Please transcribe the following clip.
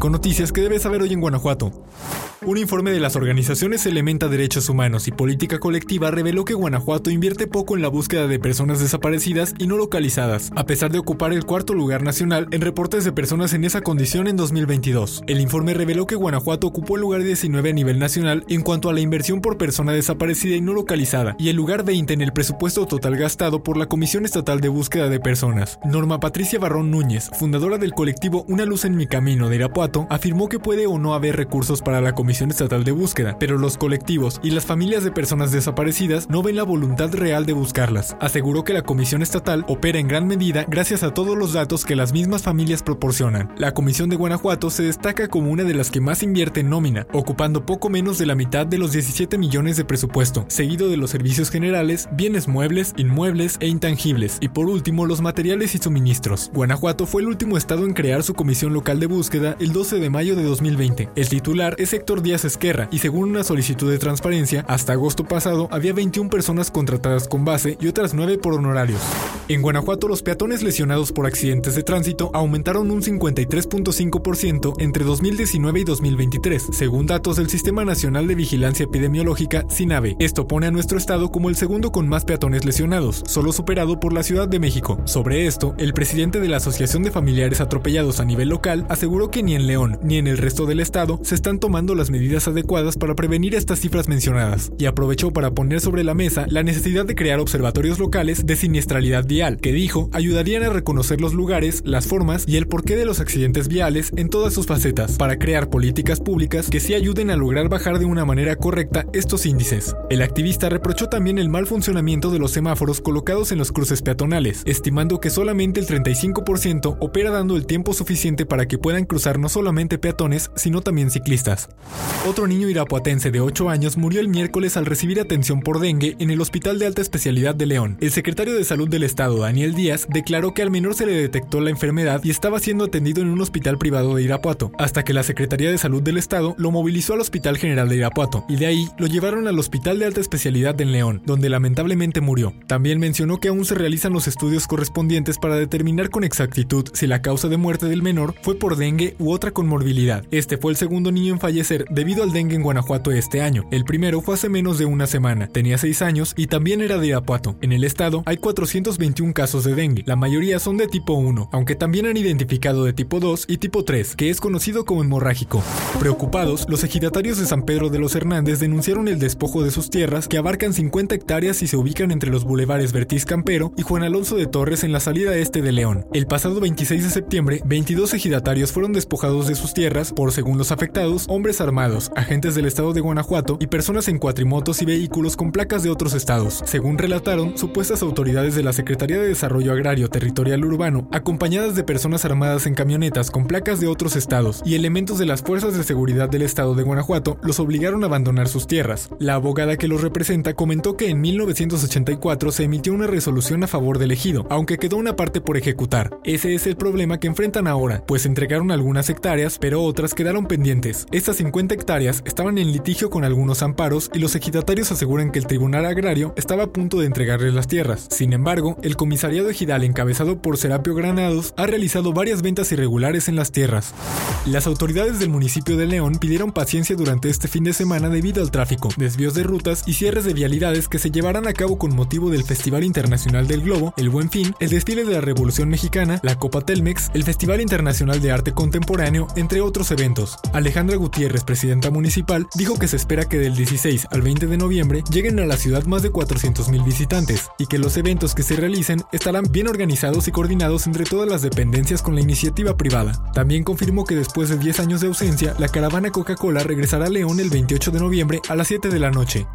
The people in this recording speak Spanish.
5 noticias que debes saber hoy en Guanajuato. Un informe de las organizaciones Elementa Derechos Humanos y Política Colectiva reveló que Guanajuato invierte poco en la búsqueda de personas desaparecidas y no localizadas, a pesar de ocupar el cuarto lugar nacional en reportes de personas en esa condición en 2022. El informe reveló que Guanajuato ocupó el lugar 19 a nivel nacional en cuanto a la inversión por persona desaparecida y no localizada, y el lugar 20 en el presupuesto total gastado por la Comisión Estatal de Búsqueda de Personas. Norma Patricia Barrón Núñez, fundadora del colectivo Una Luz en mi Camino de Irapuato, afirmó que puede o no haber recursos para la Comisión Estatal de Búsqueda, pero los colectivos y las familias de personas desaparecidas no ven la voluntad real de buscarlas. Aseguró que la Comisión Estatal opera en gran medida gracias a todos los datos que las mismas familias proporcionan. La Comisión de Guanajuato se destaca como una de las que más invierte en nómina, ocupando poco menos de la mitad de los 17 millones de presupuesto, seguido de los servicios generales, bienes muebles, inmuebles e intangibles, y por último los materiales y suministros. Guanajuato fue el último estado en crear su comisión local de búsqueda el 12 de mayo de 2020. El titular es Héctor Díaz Esquerra y según una solicitud de transparencia, hasta agosto pasado había 21 personas contratadas con base y otras 9 por honorarios. En Guanajuato los peatones lesionados por accidentes de tránsito aumentaron un 53.5% entre 2019 y 2023, según datos del Sistema Nacional de Vigilancia Epidemiológica SINAVE. Esto pone a nuestro estado como el segundo con más peatones lesionados, solo superado por la Ciudad de México. Sobre esto, el presidente de la Asociación de Familiares Atropellados a nivel local aseguró que ni en Ni en el resto del estado se están tomando las medidas adecuadas para prevenir estas cifras mencionadas, y aprovechó para poner sobre la mesa la necesidad de crear observatorios locales de siniestralidad vial, que dijo ayudarían a reconocer los lugares, las formas y el porqué de los accidentes viales en todas sus facetas, para crear políticas públicas que sí ayuden a lograr bajar de una manera correcta estos índices. El activista reprochó también el mal funcionamiento de los semáforos colocados en los cruces peatonales, estimando que solamente el 35% opera dando el tiempo suficiente para que puedan cruzar no solamente peatones, sino también ciclistas. Otro niño irapuatense de 8 años murió el miércoles al recibir atención por dengue en el Hospital de Alta Especialidad de León. El secretario de Salud del Estado, Daniel Díaz, declaró que al menor se le detectó la enfermedad y estaba siendo atendido en un hospital privado de Irapuato, hasta que la Secretaría de Salud del Estado lo movilizó al Hospital General de Irapuato, y de ahí lo llevaron al Hospital de Alta Especialidad en León, donde lamentablemente murió. También mencionó que aún se realizan los estudios correspondientes para determinar con exactitud si la causa de muerte del menor fue por dengue u otra conmorbilidad. Este fue el segundo niño en fallecer debido al dengue en Guanajuato este año. El primero fue hace menos de una semana, tenía 6 años y también era de Irapuato. En el estado hay 421 casos de dengue, la mayoría son de tipo 1, aunque también han identificado de tipo 2 y tipo 3, que es conocido como hemorrágico. Preocupados, los ejidatarios de San Pedro de los Hernández denunciaron el despojo de sus tierras que abarcan 50 hectáreas y se ubican entre los bulevares Bertiz Campero y Juan Alonso de Torres en la salida este de León. El pasado 26 de septiembre, 22 ejidatarios fueron despojados de sus tierras por, según los afectados, hombres armados, agentes del estado de Guanajuato y personas en cuatrimotos y vehículos con placas de otros estados, según relataron supuestas autoridades de la Secretaría de Desarrollo Agrario Territorial Urbano, acompañadas de personas armadas en camionetas con placas de otros estados y elementos de las fuerzas de seguridad del estado de Guanajuato, los obligaron a abandonar sus tierras. La abogada que los representa comentó que en 1984 se emitió una resolución a favor del ejido, aunque quedó una parte por ejecutar. Ese es el problema que enfrentan ahora, pues entregaron algunas pero otras quedaron pendientes. Estas 50 hectáreas estaban en litigio con algunos amparos y los ejidatarios aseguran que el Tribunal Agrario estaba a punto de entregarles las tierras. Sin embargo, el comisariado ejidal encabezado por Serapio Granados ha realizado varias ventas irregulares en las tierras. Las autoridades del municipio de León pidieron paciencia durante este fin de semana debido al tráfico, desvíos de rutas y cierres de vialidades que se llevarán a cabo con motivo del Festival Internacional del Globo, el Buen Fin, el desfile de la Revolución Mexicana, la Copa Telmex, el Festival Internacional de Arte Contemporáneo, entre otros eventos. Alejandra Gutiérrez, presidenta municipal, dijo que se espera que del 16 al 20 de noviembre lleguen a la ciudad más de 400.000 visitantes y que los eventos que se realicen estarán bien organizados y coordinados entre todas las dependencias con la iniciativa privada. También confirmó que después de 10 años de ausencia, la caravana Coca-Cola regresará a León el 28 de noviembre a las 7 de la noche.